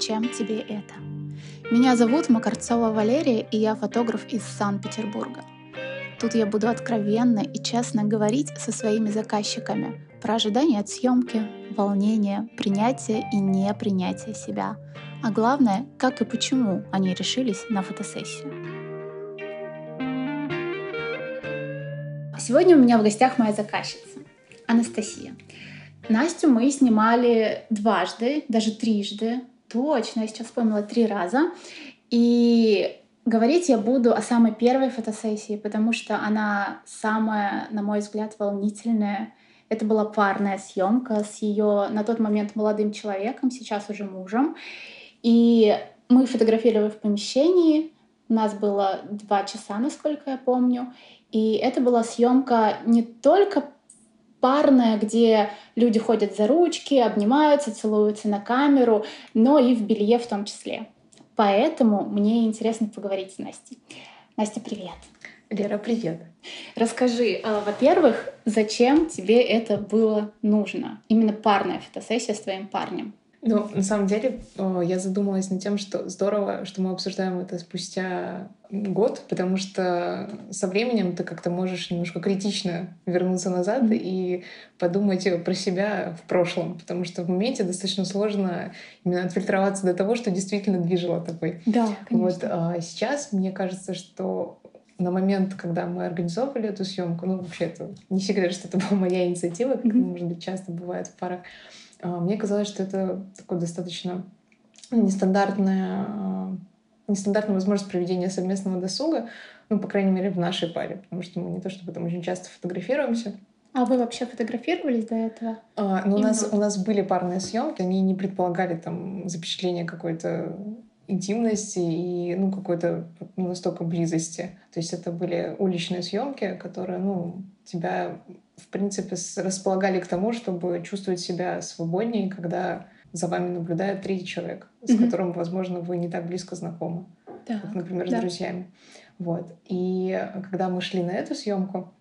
«Зачем тебе это?». Меня зовут Макарцова Валерия, и я фотограф из Санкт-Петербурга. Тут я буду откровенно и честно говорить со своими заказчиками про ожидания от съемки, волнение, принятие и непринятие себя, а главное, как и почему они решились на фотосессию. Сегодня у меня в гостях моя заказчица Анастасия. Настю мы снимали дважды, даже трижды. Точно, я сейчас вспомнила три раза. И говорить я буду о самой первой фотосессии, потому что она самая, на мой взгляд, волнительная. Это была парная съемка с ее на тот момент молодым человеком, сейчас уже мужем. И мы фотографировали в помещении. У нас было два часа, насколько я помню. И это была съемка не только парная, где люди ходят за ручки, обнимаются, целуются на камеру, но и в белье в том числе. Поэтому мне интересно поговорить с Настей. Настя, привет. Лера, привет. Расскажи, а, во-первых, зачем тебе это было нужно? Именно парная фотосессия с твоим парнем. Ну, на самом деле, я задумалась над тем, что здорово, что мы обсуждаем это спустя год, потому что со временем ты как-то можешь немножко критично вернуться назад mm-hmm. и подумать про себя в прошлом, потому что в моменте достаточно сложно именно отфильтроваться до того, что действительно движило тобой. Да, конечно. Вот а сейчас мне кажется, что на момент, когда мы организовывали эту съемку, ну вообще это не секрет, что это была моя инициатива, как mm-hmm. может быть часто бывает в парах, мне казалось, что это такое достаточно нестандартная, а, нестандартная возможность проведения совместного досуга, ну, по крайней мере, в нашей паре, потому что мы не то чтобы там очень часто фотографируемся. А вы вообще фотографировались до этого? А, ну, у нас, у нас были парные съемки, они не предполагали там запечатление какой-то интимности и ну, какой-то ну, настолько близости. То есть это были уличные съемки, которые ну, тебя в принципе, располагали к тому, чтобы чувствовать себя свободнее, когда за вами наблюдает третий человек, с mm-hmm. которым, возможно, вы не так близко знакомы, так, как, например, да. с друзьями. Вот. И когда мы шли на эту съемку,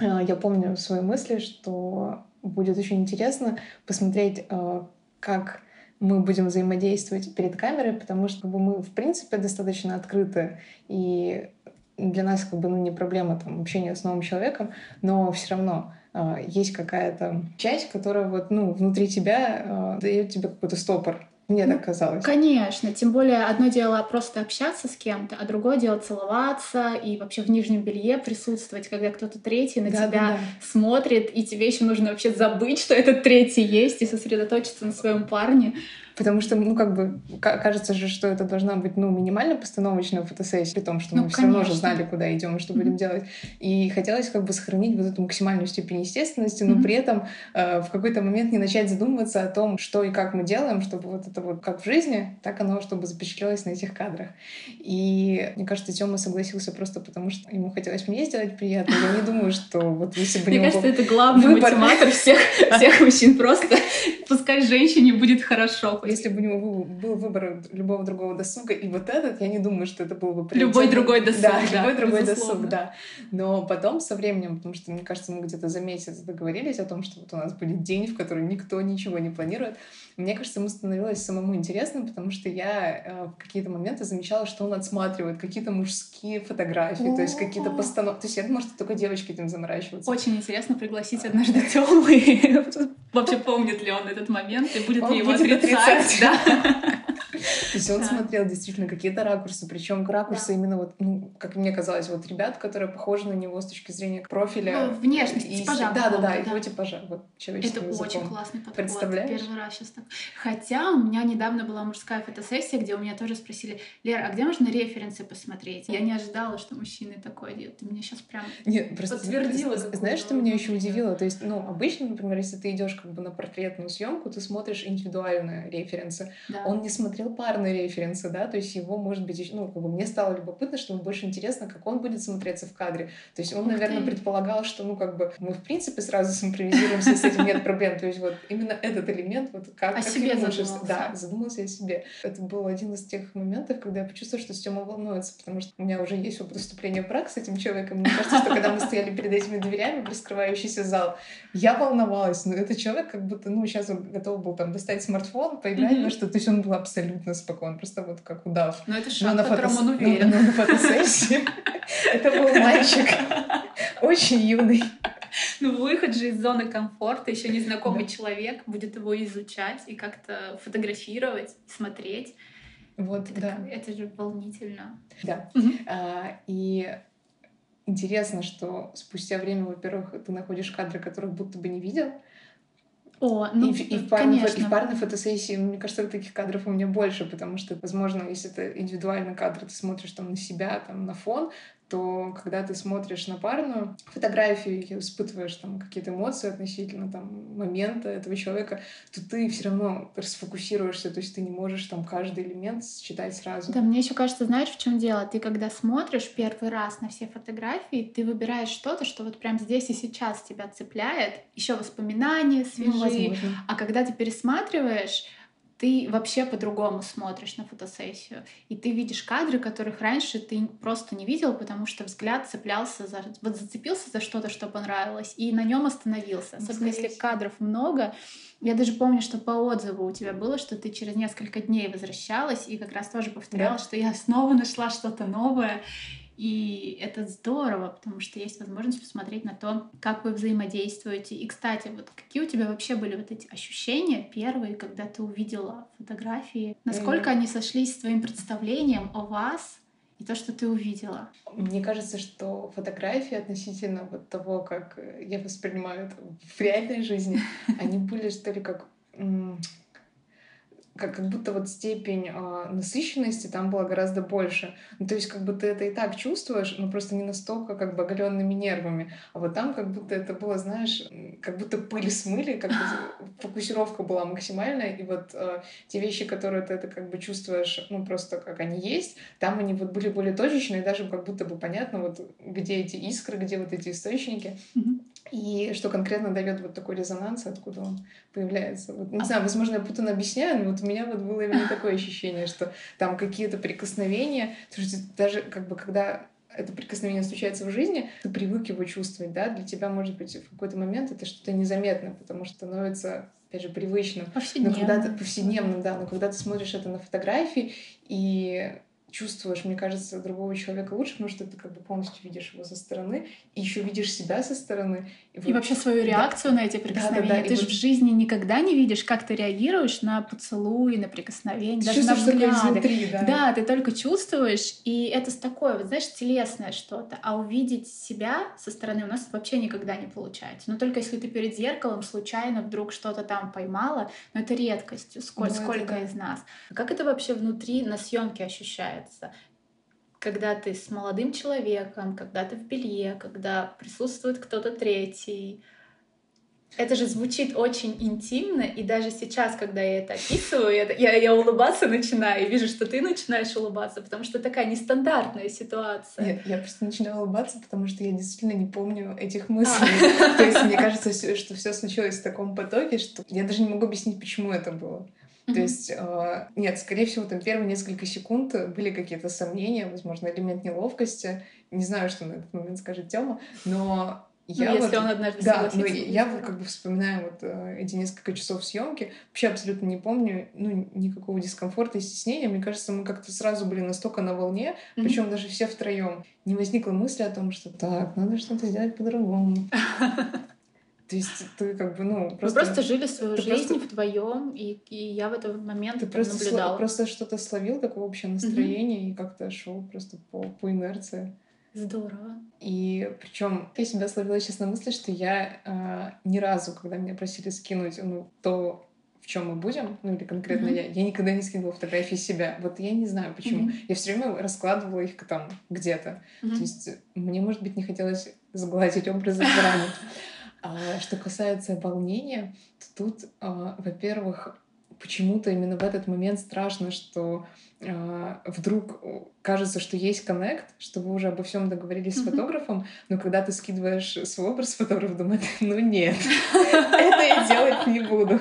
э, я помню свои мысли, что будет очень интересно посмотреть, э, как мы будем взаимодействовать перед камерой, потому что как бы, мы, в принципе, достаточно открыты и для нас как бы ну, не проблема там, общения с новым человеком, но все равно э, есть какая-то часть, которая вот, ну, внутри тебя э, дает тебе какой-то стопор. Мне ну, так казалось. Конечно, тем более одно дело просто общаться с кем-то, а другое дело целоваться и вообще в нижнем белье присутствовать, когда кто-то третий на да, тебя да, да. смотрит, и тебе еще нужно вообще забыть, что этот третий есть, и сосредоточиться на своем парне. Потому что, ну, как бы, кажется же, что это должна быть, ну, минимально постановочная фотосессия, при том, что ну, мы все равно же знали, куда идем и что mm-hmm. будем делать. И хотелось как бы сохранить вот эту максимальную степень естественности, но mm-hmm. при этом э, в какой-то момент не начать задумываться о том, что и как мы делаем, чтобы вот это вот как в жизни, так оно, чтобы запечатлелось на этих кадрах. И мне кажется, Тёма согласился просто потому, что ему хотелось мне сделать приятно. Я не думаю, что вот если бы Мне кажется, это главный мотиватор всех, всех мужчин. Просто пускай женщине будет хорошо если бы у него был выбор любого другого досуга, и вот этот, я не думаю, что это был бы приоритет. Любой другой досуг, да. да любой другой безусловно. досуг, да. Но потом, со временем, потому что, мне кажется, мы где-то за месяц договорились о том, что вот у нас будет день, в который никто ничего не планирует, мне кажется, ему становилось самому интересно, потому что я э, в какие-то моменты замечала, что он отсматривает какие-то мужские фотографии, то есть какие-то постановки. То есть я думаю, что только девочки этим заморачиваются. Очень интересно пригласить однажды Тёму. Вообще помнит ли он этот момент и будет ли его отрицать? Есть он да. смотрел действительно какие-то ракурсы, причем ракурсы да. именно вот, ну, как мне казалось, вот ребят, которые похожи на него с точки зрения профиля. Ну, внешности, и, типажа. Да, да, да, его типажа, вот человеческим Это языком. очень классный подход. Представляешь? Первый раз сейчас так. Хотя у меня недавно была мужская фотосессия, где у меня тоже спросили, Лера, а где можно референсы посмотреть? Я не ожидала, что мужчины такое делают. Ты меня сейчас прям Нет, просто подтвердила. Знаешь, что меня еще удивило? То есть, ну, обычно, например, если ты идешь как бы на портретную съемку, ты смотришь индивидуальные референсы. Да. Он не смотрел парные референсы, да, то есть его, может быть, ну, как бы мне стало любопытно, что ему больше интересно, как он будет смотреться в кадре. То есть он, наверное, предполагал, что, ну, как бы мы, в принципе, сразу симпровизируемся, с этим нет проблем. То есть вот именно этот элемент, вот как... О как себе задумался. Да, задумался о себе. Это был один из тех моментов, когда я почувствовала, что Стёма волнуется, потому что у меня уже есть опыт выступления в брак с этим человеком. Мне кажется, что когда мы стояли перед этими дверями в раскрывающийся зал, я волновалась. Но этот человек как будто, ну, сейчас он готов был там достать смартфон, поиграть mm-hmm. во что. То есть он был абсолютно спокоен, просто вот как удав. Но это шаг, но которому он уверен. Но, но на фотосессии это был мальчик очень юный. Ну, выход же из зоны комфорта, еще незнакомый да. человек будет его изучать и как-то фотографировать, смотреть. Вот, это, да. Это же волнительно. Да. Угу. А, и интересно, что спустя время, во-первых, ты находишь кадры, которых будто бы не видел. О, ну, и, и, в парной, и в парной фотосессии, мне кажется, таких кадров у меня больше, потому что, возможно, если это индивидуальный кадр, ты смотришь там на себя, там на фон, то когда ты смотришь на парную фотографию и испытываешь там какие-то эмоции относительно там момента этого человека, то ты все равно расфокусируешься, то есть ты не можешь там каждый элемент считать сразу. Да, мне еще кажется, знаешь, в чем дело? Ты когда смотришь первый раз на все фотографии, ты выбираешь что-то, что вот прям здесь и сейчас тебя цепляет, еще воспоминания свежие, ну, а когда ты пересматриваешь, ты вообще по-другому смотришь на фотосессию. И ты видишь кадры, которых раньше ты просто не видел, потому что взгляд цеплялся за... Вот зацепился за что-то, что понравилось, и на нем остановился. Особенно если кадров много. Я даже помню, что по отзыву у тебя было, что ты через несколько дней возвращалась и как раз тоже повторяла, да. что я снова нашла что-то новое. И это здорово, потому что есть возможность посмотреть на то, как вы взаимодействуете. И, кстати, вот какие у тебя вообще были вот эти ощущения первые, когда ты увидела фотографии? Насколько mm. они сошлись с твоим представлением о вас и то, что ты увидела? Мне кажется, что фотографии относительно вот того, как я воспринимаю это в реальной жизни, они были что ли как как, как будто вот степень э, насыщенности там была гораздо больше. Ну, то есть как бы ты это и так чувствуешь, но просто не настолько как бы оголенными нервами. А вот там как будто это было, знаешь, как будто пыль смыли, как бы фокусировка была максимальная, и вот э, те вещи, которые ты это как бы чувствуешь, ну просто как они есть, там они вот были более точечные, даже как будто бы понятно, вот где эти искры, где вот эти источники. Mm-hmm. И что конкретно дает вот такой резонанс, откуда он появляется. Вот, не знаю, возможно, я путано объясняю, но вот у меня вот было именно такое ощущение, что там какие-то прикосновения, потому что даже как бы когда это прикосновение случается в жизни, ты привык его чувствовать, да, для тебя, может быть, в какой-то момент это что-то незаметно, потому что становится, опять же, привычным. Повседневным. Но когда ты, повседневным, да, но когда ты смотришь это на фотографии, и чувствуешь, мне кажется, другого человека лучше, потому что ты как бы полностью видишь его со стороны, и еще видишь себя со стороны. И, вот... и вообще свою реакцию да. на эти прикосновения. Да, да, да. Ты же вот... в жизни никогда не видишь, как ты реагируешь на поцелуй, на прикосновение, ты даже на взгляды. Изнутри, да. да, ты только чувствуешь, и это такое, вот знаешь, телесное что-то. А увидеть себя со стороны у нас вообще никогда не получается. Но только если ты перед зеркалом случайно вдруг что-то там поймала, но это редкость. Сколько, ну, сколько да. из нас. А как это вообще внутри на съемке ощущается? Нравится. Когда ты с молодым человеком, когда ты в белье, когда присутствует кто-то третий, это же звучит очень интимно, и даже сейчас, когда я это описываю, я, я, я улыбаться начинаю, и вижу, что ты начинаешь улыбаться, потому что такая нестандартная ситуация. Нет, я просто начинаю улыбаться, потому что я действительно не помню этих мыслей. То есть мне кажется, что все случилось в таком потоке, что я даже не могу объяснить, почему это было. Mm-hmm. То есть, э, нет, скорее всего, там первые несколько секунд были какие-то сомнения, возможно, элемент неловкости. Не знаю, что на этот момент скажет Тёма, но ну, я ну, вот, если он однажды Да, но я вот как бы вспоминаю вот э, эти несколько часов съемки, вообще абсолютно не помню, ну, никакого дискомфорта и стеснения. Мне кажется, мы как-то сразу были настолько на волне, mm-hmm. причем даже все втроем. Не возникла мысли о том, что так, надо что-то сделать по-другому. То есть ты как бы, ну, просто... Вы просто жили свою жизнь просто... вдвоем, и, и я в этот момент ты просто наблюдала. Сл... просто что-то словил, такое общее настроение, mm-hmm. и как-то шел просто по, по инерции. Здорово. И причем я себя словила сейчас на мысли, что я э, ни разу, когда меня просили скинуть ну, то, в чем мы будем, ну или конкретно mm-hmm. я, я никогда не скидывала фотографии себя. Вот я не знаю почему. Mm-hmm. Я все время раскладывала их там где-то. Mm-hmm. То есть мне, может быть, не хотелось сгладить образы заранее. А что касается волнения, то тут, а, во-первых, почему-то именно в этот момент страшно, что э, вдруг кажется, что есть коннект, что вы уже обо всем договорились mm-hmm. с фотографом, но когда ты скидываешь свой образ, фотограф думает, ну нет, это я делать не буду.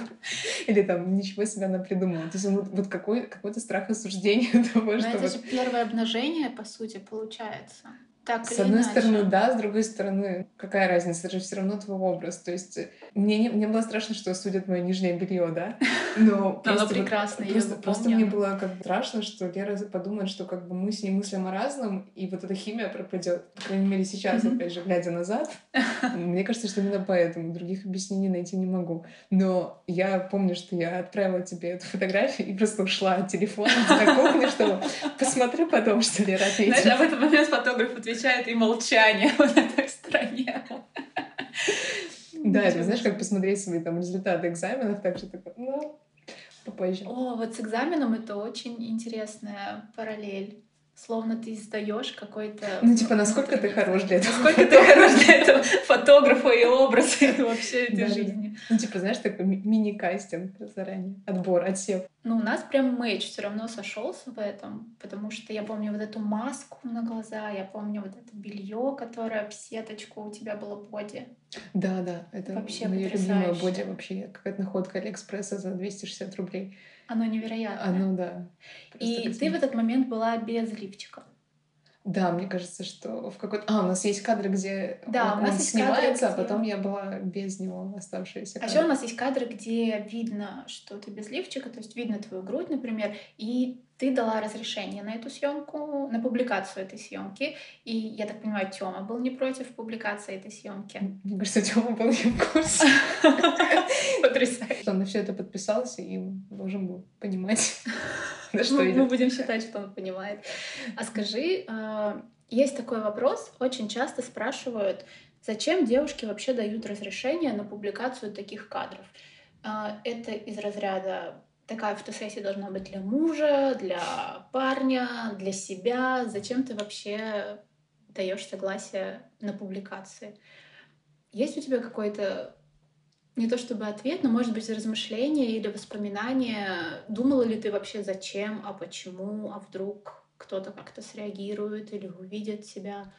Или там ничего себя напридумала. То есть вот какой, какой-то страх осуждения того, что... это же первое обнажение, по сути, получается. Так с одной иначе. стороны, да, с другой стороны, какая разница, это же все равно твой образ. То есть мне, не, мне было страшно, что осудят мое нижнее белье, да. Но Оно прекрасно, вот, просто, просто мне было как бы страшно, что Лера подумает, что как бы мы с ней мыслим о разном, и вот эта химия пропадет. По крайней мере, сейчас, опять же, глядя назад, мне кажется, что именно поэтому других объяснений найти не могу. Но я помню, что я отправила тебе эту фотографию и просто ушла от телефона на кухню, чтобы посмотрю потом, что Лера ответила. Знаешь, а в этот момент фотограф отвечает и молчание вот этой стороне. Да, это знаешь, как посмотреть свои там результаты экзаменов, так же такой, ну, попозже. О, вот с экзаменом это очень интересная параллель. Словно ты сдаешь какой-то... Ну, типа, насколько ты хорош для этого? Насколько ты хорош для этого фотографа и образа вообще этой жизни. Ну, типа, знаешь, такой мини-кастинг заранее, отбор, отсев. Ну, у нас прям мэч все равно сошелся в этом, потому что я помню вот эту маску на глаза, я помню вот это белье, которое в сеточку у тебя было боди. Да, да, это вообще мое любимое боди вообще, какая-то находка Алиэкспресса за 260 рублей. Оно невероятное. Оно, да. И ты в этот момент была без лифчика. Да, мне кажется, что в какой-то... А, у нас есть кадры, где да, он, у нас он есть снимается, кадры, а потом я была без него оставшиеся кадры. А еще у нас есть кадры, где видно, что ты без лифчика, то есть видно твою грудь, например, и ты дала разрешение на эту съемку, на публикацию этой съемки. И я так понимаю, Тёма был не против публикации этой съемки. Мне кажется, Тёма был не в курсе. Потрясающе. Он на все это подписался и должен был понимать, на что Мы будем считать, что он понимает. А скажи, а, есть такой вопрос, очень часто спрашивают, зачем девушки вообще дают разрешение на публикацию таких кадров? А, это из разряда такая фотосессия должна быть для мужа, для парня, для себя. Зачем ты вообще даешь согласие на публикации? Есть у тебя какой-то не то чтобы ответ, но может быть размышление или воспоминание. Думала ли ты вообще зачем, а почему, а вдруг кто-то как-то среагирует или увидит тебя?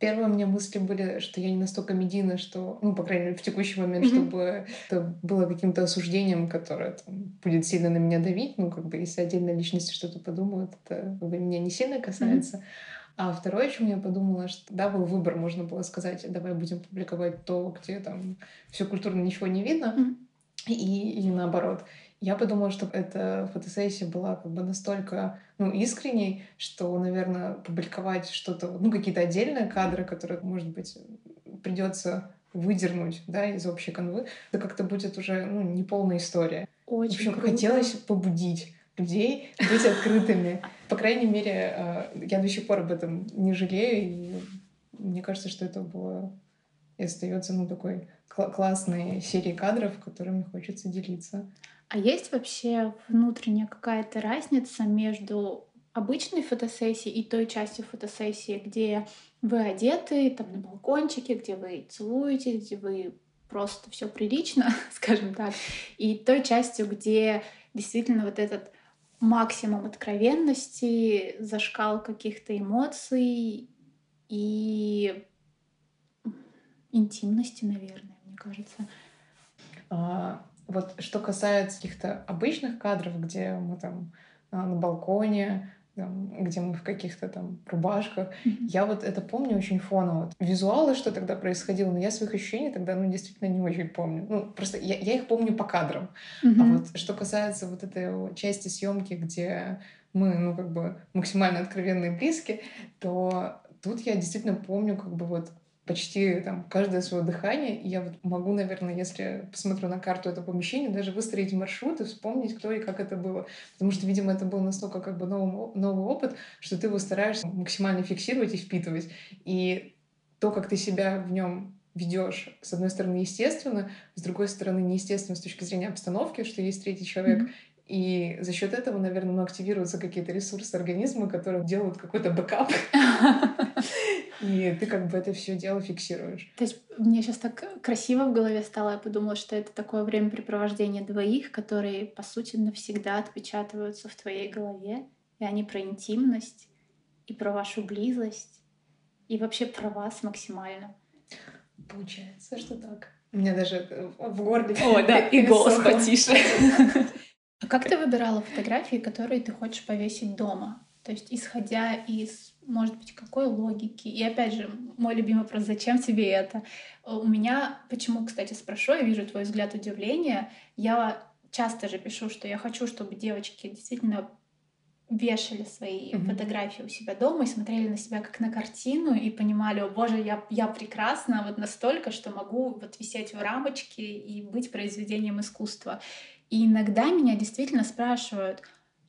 Первые у меня мысли были, что я не настолько медийна, что, ну, по крайней мере, в текущий момент, mm-hmm. чтобы это было каким-то осуждением, которое там, будет сильно на меня давить. Ну, как бы, если отдельные личности что-то подумают, это как бы, меня не сильно касается. Mm-hmm. А второе, о чем я подумала, что да, был выбор, можно было сказать, давай будем публиковать то, где там все культурно ничего не видно, mm-hmm. и, и наоборот. Я подумала, что эта фотосессия была как бы настолько ну, искренней, что, наверное, публиковать что-то, ну, какие-то отдельные кадры, которые, может быть, придется выдернуть да, из общей канвы, это как-то будет уже ну, не полная история. Очень В общем, круто. хотелось побудить людей быть открытыми. По крайней мере, э, я до сих пор об этом не жалею, и мне кажется, что это было и остается ну, такой классной серией кадров, которыми хочется делиться. А есть вообще внутренняя какая-то разница между обычной фотосессией и той частью фотосессии, где вы одеты там на балкончике, где вы целуетесь, где вы просто все прилично, скажем так, и той частью, где действительно вот этот максимум откровенности, зашкал каких-то эмоций и интимности, наверное, мне кажется. А, вот что касается каких-то обычных кадров, где мы там а, на балконе, там, где мы в каких-то там рубашках. Mm-hmm. Я вот это помню очень фоново. Визуалы, что тогда происходило, но я своих ощущений тогда, ну, действительно не очень помню. Ну, просто я, я их помню по кадрам. Mm-hmm. А вот что касается вот этой части съемки, где мы, ну, как бы максимально откровенные и близкие, то тут я действительно помню как бы вот почти там каждое свое дыхание. И я вот могу, наверное, если посмотрю на карту этого помещения, даже выстроить маршрут и вспомнить, кто и как это было. Потому что, видимо, это был настолько как бы новый, новый опыт, что ты его стараешься максимально фиксировать и впитывать. И то, как ты себя в нем ведешь, с одной стороны, естественно, с другой стороны, неестественно с точки зрения обстановки, что есть третий человек, mm-hmm. И за счет этого, наверное, ну, активируются какие-то ресурсы организма, которые делают какой-то бэкап. и ты как бы это все дело фиксируешь. То есть мне сейчас так красиво в голове стало, я подумала, что это такое времяпрепровождение двоих, которые, по сути, навсегда отпечатываются в твоей голове, и они про интимность, и про вашу близость, и вообще про вас максимально. Получается, что так. У меня даже э, в горле... О, да, и голос потише. Как ты выбирала фотографии, которые ты хочешь повесить дома? То есть, исходя из, может быть, какой логики? И опять же, мой любимый вопрос, зачем тебе это? У меня, почему, кстати, спрошу, я вижу твой взгляд удивления. Я часто же пишу, что я хочу, чтобы девочки действительно вешали свои mm-hmm. фотографии у себя дома и смотрели на себя как на картину и понимали, о боже, я, я прекрасна вот настолько, что могу вот висеть в рамочке и быть произведением искусства. И иногда меня действительно спрашивают,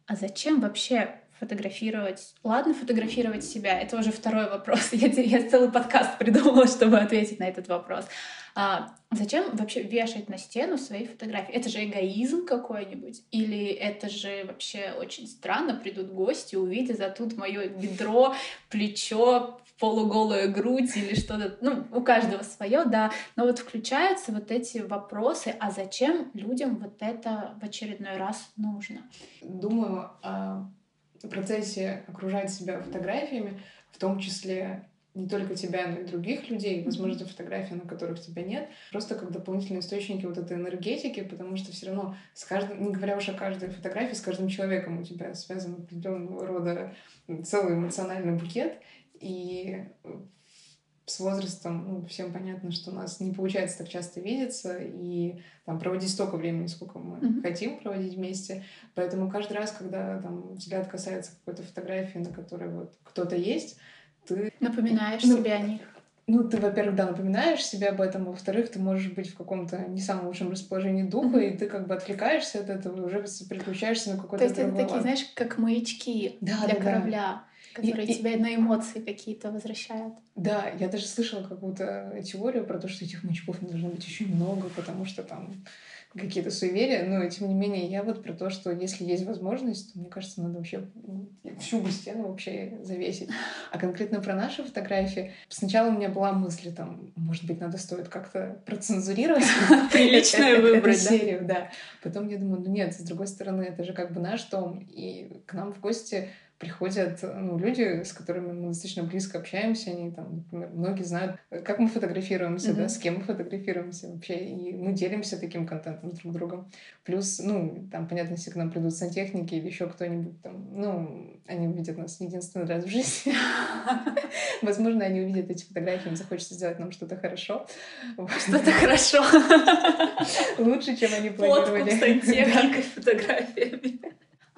а зачем вообще фотографировать? Ладно, фотографировать себя, это уже второй вопрос. Я, я целый подкаст придумала, чтобы ответить на этот вопрос. А зачем вообще вешать на стену свои фотографии? Это же эгоизм какой-нибудь? Или это же вообще очень странно, придут гости, увидят, а тут мое бедро, плечо, полуголая грудь или что-то. Ну, у каждого свое, да. Но вот включаются вот эти вопросы, а зачем людям вот это в очередной раз нужно? Думаю о процессе окружать себя фотографиями, в том числе не только тебя, но и других людей, возможно, фотографии, на которых тебя нет, просто как дополнительные источники вот этой энергетики, потому что все равно с каждым, не говоря уж о каждой фотографии, с каждым человеком у тебя связан определенного рода целый эмоциональный букет, и с возрастом ну, всем понятно, что у нас не получается так часто видеться и там, проводить столько времени, сколько мы mm-hmm. хотим проводить вместе. Поэтому каждый раз, когда там, взгляд касается какой-то фотографии, на которой вот кто-то есть, ты... Напоминаешь ну, себе о них. Ну, ты, во-первых, да, напоминаешь себе об этом, во-вторых, ты можешь быть в каком-то не самом лучшем расположении духа, mm-hmm. и ты как бы отвлекаешься от этого и уже переключаешься на какой-то То есть это такие, знаешь, как маячки да, для да, корабля. Да которые и, тебя и... на эмоции какие-то возвращают. Да, я даже слышала какую-то теорию про то, что этих маячков должно быть очень много, потому что там какие-то суеверия, но тем не менее я вот про то, что если есть возможность, то мне кажется, надо вообще всю бы стену вообще завесить. А конкретно про наши фотографии, сначала у меня была мысль, там, может быть, надо стоит как-то процензурировать. Приличную выбрать, серию, да. Потом я думаю, ну нет, с другой стороны, это же как бы наш дом, и к нам в гости приходят ну, люди, с которыми мы достаточно близко общаемся, они там, например, многие знают, как мы фотографируемся, mm-hmm. да, с кем мы фотографируемся вообще, и мы делимся таким контентом друг другом. Плюс, ну, там, понятно, если к нам придут сантехники или еще кто-нибудь там, ну, они увидят нас единственный раз в жизни. Возможно, они увидят эти фотографии, им захочется сделать нам что-то хорошо. Что-то хорошо. Лучше, чем они планировали. Фотку с сантехникой, фотографиями.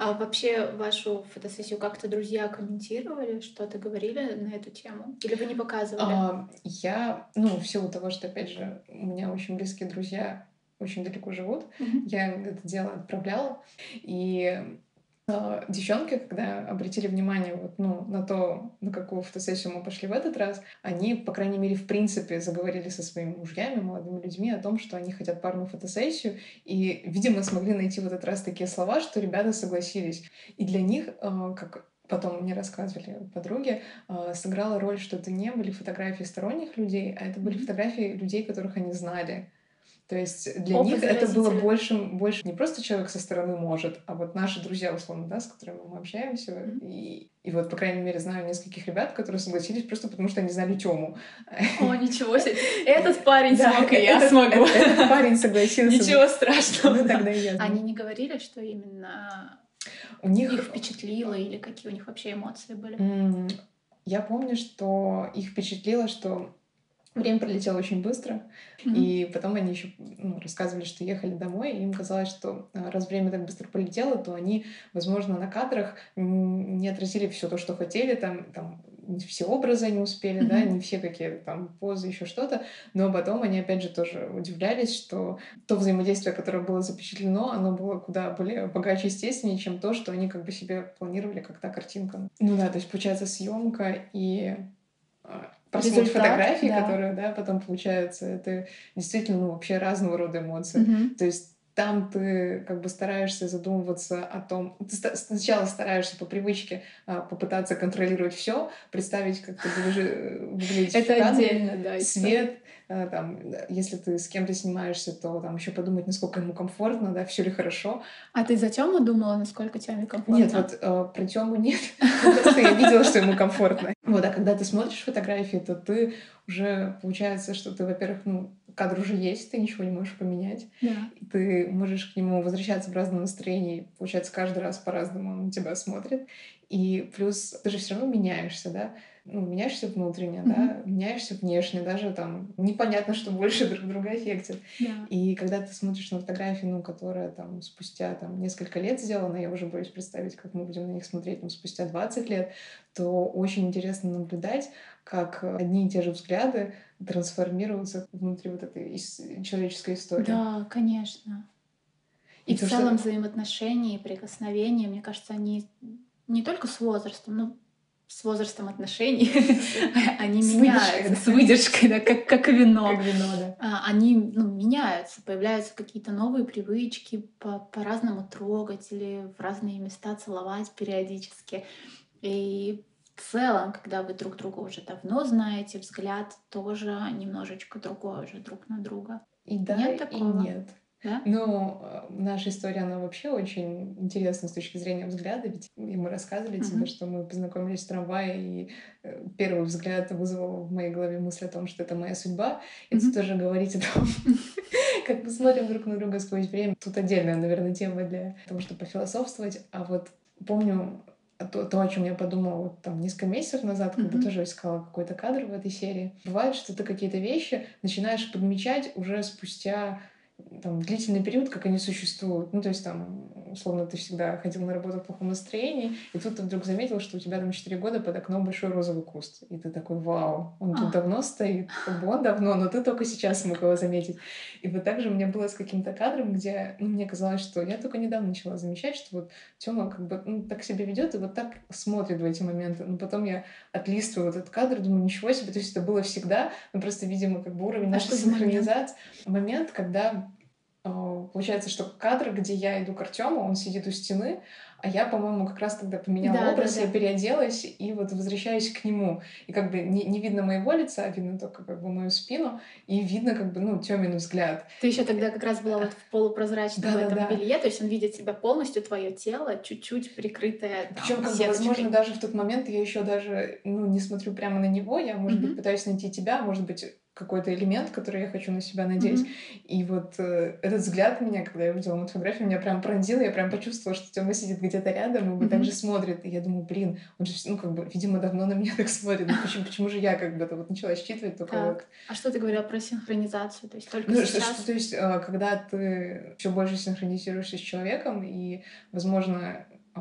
А вообще вашу фотосессию как-то друзья комментировали, что-то говорили на эту тему? Или вы не показывали? А, я, ну, в силу того, что, опять же, у меня очень близкие друзья очень далеко живут, mm-hmm. я это дело отправляла. И а, девчонки, когда обратили внимание вот, ну, на то, на какую фотосессию мы пошли в этот раз, они, по крайней мере, в принципе, заговорили со своими мужьями, молодыми людьми о том, что они хотят парную фотосессию, и, видимо, смогли найти в этот раз такие слова, что ребята согласились. И для них, а, как потом мне рассказывали подруги, а, сыграла роль, что это не были фотографии сторонних людей, а это были фотографии людей, которых они знали. То есть для Опыт них это было больше, больше не просто человек со стороны может, а вот наши друзья, условно, да, с которыми мы общаемся. Mm-hmm. И, и вот, по крайней мере, знаю нескольких ребят, которые согласились просто потому, что они знали Тему. О, ничего себе! Этот парень смог, и я смогу. Этот парень согласился. Ничего страшного. Ну, тогда я Они не говорили, что именно у них их впечатлило или какие у них вообще эмоции были? Я помню, что их впечатлило, что Время пролетело очень быстро, mm-hmm. и потом они еще ну, рассказывали, что ехали домой, и им казалось, что а, раз время так быстро полетело, то они, возможно, на кадрах не отразили все то, что хотели, там, там все образы не успели, mm-hmm. да, не все какие-то там позы, еще что-то, но потом они опять же тоже удивлялись, что то взаимодействие, которое было запечатлено, оно было куда более богаче, естественнее, чем то, что они как бы себе планировали как та картинка. Ну да, то есть получается съемка и просмотр фотографий, да. которые, да, потом получаются, это действительно, ну, вообще разного рода эмоции. Mm-hmm. То есть там ты как бы стараешься задумываться о том, ты сначала стараешься по привычке а, попытаться контролировать все, представить, как ты будешь э, выглядеть Это в кадре, отдельно, да, свет, а, там, если ты с кем-то снимаешься, то там еще подумать, насколько ему комфортно, да, все ли хорошо. А ты за Тему думала, насколько Тёме комфортно? Нет, вот э, про Тему нет, потому что я видела, что ему комфортно. Вот, а когда ты смотришь фотографии, то ты уже получается, что ты, во-первых, ну, кадр уже есть, ты ничего не можешь поменять. Да. Ты можешь к нему возвращаться в разном настроении. Получается, каждый раз по-разному он на тебя смотрит. И плюс ты же все равно меняешься, да? Ну, меняешься внутренне, mm-hmm. да, меняешься внешне, даже там непонятно, что больше друг друга аффектит. Yeah. И когда ты смотришь на фотографии, ну, которая там спустя там несколько лет сделана, я уже боюсь представить, как мы будем на них смотреть там, спустя 20 лет, то очень интересно наблюдать, как одни и те же взгляды трансформируются внутри вот этой человеческой истории. Да, конечно. И, и в целом что... взаимоотношения и прикосновения, мне кажется, они не только с возрастом, но с возрастом отношений они меняются с выдержкой, да, как, как вино. Как вино, да. А, они ну, меняются, появляются какие-то новые привычки по- по-разному трогать или в разные места целовать периодически. И в целом, когда вы друг друга уже давно знаете, взгляд тоже немножечко другой уже друг на друга. И да, нет такого? и нет. Да? Но э, наша история, она вообще очень интересна с точки зрения взгляда, ведь мы рассказывали uh-huh. тебе, что мы познакомились в трамвае, и э, первый взгляд вызвал в моей голове мысль о том, что это моя судьба. Uh-huh. Это тоже говорить о том, как мы смотрим друг на друга сквозь время. Тут отдельная, наверное, тема для того, чтобы пофилософствовать. А вот помню то, то, о чем я подумала вот там несколько месяцев назад, когда mm-hmm. тоже искала какой-то кадр в этой серии. Бывает, что ты какие-то вещи начинаешь подмечать уже спустя там, длительный период, как они существуют. Ну, то есть, там, условно, ты всегда ходил на работу в плохом настроении, и тут ты вдруг заметил, что у тебя там 4 года под окном большой розовый куст. И ты такой, вау, он тут а. давно стоит. Как бы он давно, но ты только сейчас смог его заметить. И вот так же у меня было с каким-то кадром, где ну, мне казалось, что я только недавно начала замечать, что вот Тёма как бы ну, так себя ведет и вот так смотрит в эти моменты. Но потом я отлистываю вот этот кадр, думаю, ничего себе, то есть это было всегда, но просто, видимо, как бы уровень а нашей синхронизации. Момент? момент, когда получается, что кадр, где я иду к Артему, он сидит у стены, а я, по-моему, как раз тогда поменяла да, образ, да, да. я переоделась и вот возвращаюсь к нему. И как бы не, не видно моего лица, а видно только как бы мою спину, и видно как бы, ну, Тёмин взгляд. Ты еще тогда как раз была вот в полупрозрачном да, этом да, белье, то есть он видит тебя полностью, твое тело, чуть-чуть прикрытое Причем, как бы, возможно, даже в тот момент я еще даже, ну, не смотрю прямо на него, я, может mm-hmm. быть, пытаюсь найти тебя, может быть, какой-то элемент, который я хочу на себя надеть. Mm-hmm. И вот э, этот взгляд меня, когда я увидела эту фотографию, меня прям пронзил, я прям почувствовала, что Тёма сидит где-то рядом, и вот mm-hmm. так же смотрит. И я думаю, блин, он же, ну, как бы, видимо, давно на меня так смотрит. Ну, почему, почему же я как бы это вот начала считывать только так. вот... А что ты говорила про синхронизацию? То есть только ну, сейчас... Что, то есть, э, когда ты все больше синхронизируешься с человеком, и, возможно, э,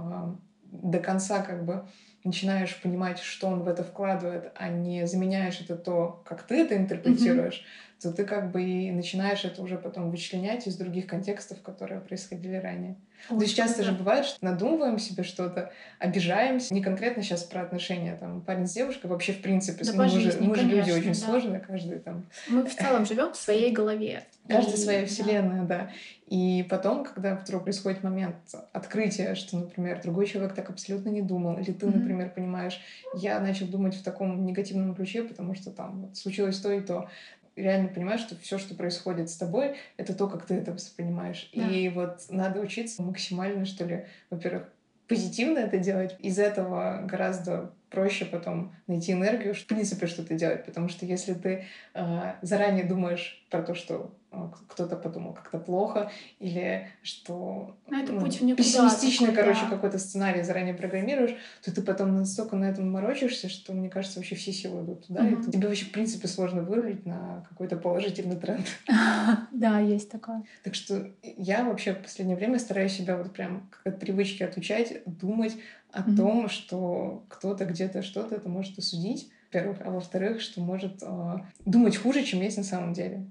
до конца как бы начинаешь понимать, что он в это вкладывает, а не заменяешь это то, как ты это интерпретируешь. То ты как бы и начинаешь это уже потом вычленять из других контекстов, которые происходили ранее. Очень То есть часто же бывает, что надумываем себе что-то, обижаемся. Не конкретно сейчас про отношения там парень с девушкой, вообще в принципе. Да мы, жизни, же, мы же люди очень да. сложные, каждый там... Мы в целом живем в своей голове. Каждая своя вселенная, да. И потом, когда вдруг происходит момент открытия, что, например, другой человек так абсолютно не думал, или ты, mm-hmm. например, понимаешь, я начал думать в таком негативном ключе, потому что там вот, случилось то и то, реально понимаешь, что все, что происходит с тобой, это то, как ты это воспринимаешь. Да. И вот надо учиться максимально, что ли, во-первых, позитивно это делать. Из этого гораздо проще потом найти энергию, в принципе, что-то делать. Потому что если ты э, заранее думаешь про то, что э, кто-то подумал как-то плохо, или что ну, это путь ну, пессимистичный, такой, короче, да. какой-то сценарий заранее программируешь, то ты потом настолько на этом морочишься, что, мне кажется, вообще все силы идут туда, mm-hmm. и тебе вообще, в принципе, сложно вырулить на какой-то положительный тренд. Да, есть такое. Так что я вообще в последнее время стараюсь себя вот прям как от привычки отучать, думать о mm-hmm. том, что кто-то где-то что-то это может осудить, во-первых, а во-вторых, что может э, думать хуже, чем есть на самом деле.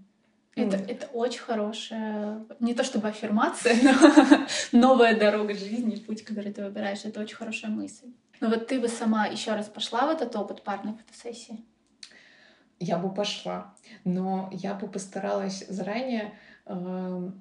Это, mm. это очень хорошая, не то чтобы аффирмация, но новая дорога жизни, путь, который ты выбираешь, это очень хорошая мысль. Но вот ты бы сама еще раз пошла в этот опыт парной фотосессии? Я бы пошла, но я бы постаралась заранее э,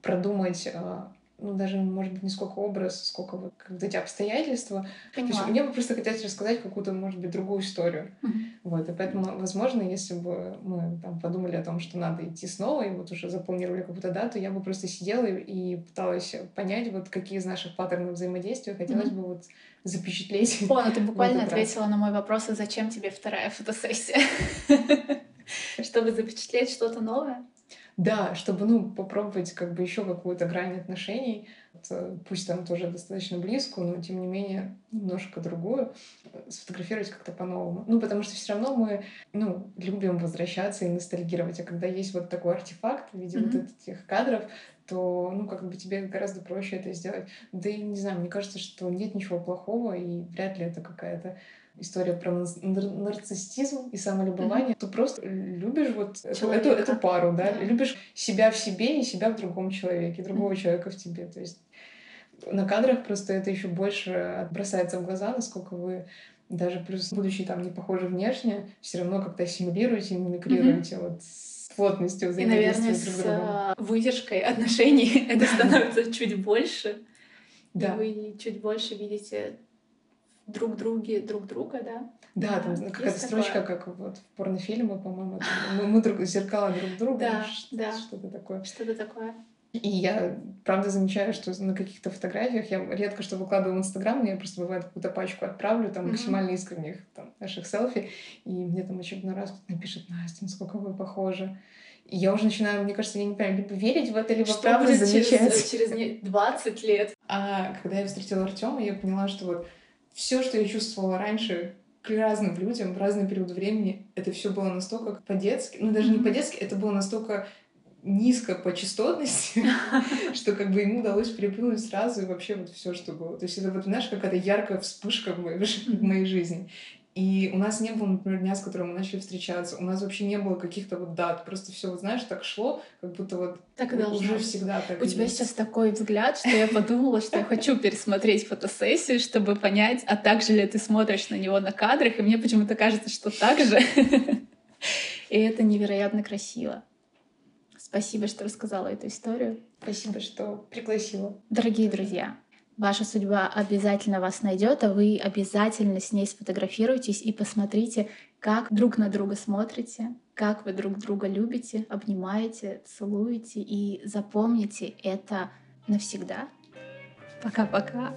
продумать а, ну, даже, может быть, не сколько образ, сколько вот как эти обстоятельства. То есть мне бы просто хотелось рассказать какую-то, может быть, другую историю. Мгм. Вот, и поэтому, возможно, если бы мы там подумали о том, что надо идти снова, и вот уже запланировали какую-то дату, я бы просто сидела и, и пыталась понять, вот какие из наших паттернов взаимодействия хотелось Мгм. бы вот запечатлеть. О, ну ты буквально раз. ответила на мой вопрос, а зачем тебе вторая фотосессия? Чтобы запечатлеть что-то новое? Да, чтобы, ну, попробовать как бы еще какую-то грань отношений, Вот, э, пусть там тоже достаточно близкую, но тем не менее немножко другую, э, сфотографировать как-то по-новому. Ну, потому что все равно мы, ну, любим возвращаться и ностальгировать, а когда есть вот такой артефакт в виде вот Мгм. этих кадров, то, ну, как бы тебе гораздо проще это сделать. Да и, не знаю, мне кажется, что нет ничего плохого, и вряд ли это какая-то история про нар- нар- нарциссизм и самолюбование. Ты просто любишь вот эту, эту, пару, да? Да. Любишь себя в себе и себя в другом человеке, другого человека в тебе. То есть на кадрах просто это еще больше бросается в глаза, насколько вы даже плюс будучи там не похожи внешне, все равно как-то ассимилируете и мимикрируете вот с плотностью И, взаимодействия наверное, друг с а, выдержкой отношений это становится чуть больше. И Да. вы чуть больше видите друг друге друг друга, да? Да, там есть какая-то строчка, такое. как вот в порнофильме, по-моему, мы, мы друг, зеркала друг друга, Да, да. что-то такое. Что-то такое. И я, правда, замечаю, что на каких-то фотографиях я редко что выкладываю в Инстаграм, но я просто бывает какую-то пачку отправлю, там Мгм. максимально искренних там, наших селфи, и мне там очередной раз кто-то напишет, Настя, насколько вы похожи. И я уже начинаю, мне кажется, я не понимаю, либо верить в это, либо Что правда замечать. через, через не- 20 лет? А когда я встретила Артема, я поняла, что вот все, что я чувствовала раньше к разным людям в разный период времени, это все было настолько по-детски, ну даже не Мгм. по-детски, это было настолько низко по частотности, что как бы ему удалось переплюнуть сразу и вообще вот все, что было. То есть это вот, знаешь, какая-то яркая вспышка в моей, в моей жизни. И у нас не было, например, дня, с которым мы начали встречаться. У нас вообще не было каких-то вот дат. Просто все, вот знаешь, так шло, как будто вот Так и уже всегда так У и тебя есть. сейчас такой взгляд, что я подумала, что я хочу пересмотреть фотосессию, чтобы понять, а так же ли ты смотришь на него на кадрах, и мне почему-то кажется, что так же. И это невероятно красиво. Спасибо, что рассказала эту историю. Спасибо, что пригласила. Дорогие друзья, ваша судьба обязательно вас найдет, а вы обязательно с ней сфотографируйтесь и посмотрите, как друг на друга смотрите, как вы друг друга любите, обнимаете, целуете и запомните это навсегда. Пока-пока.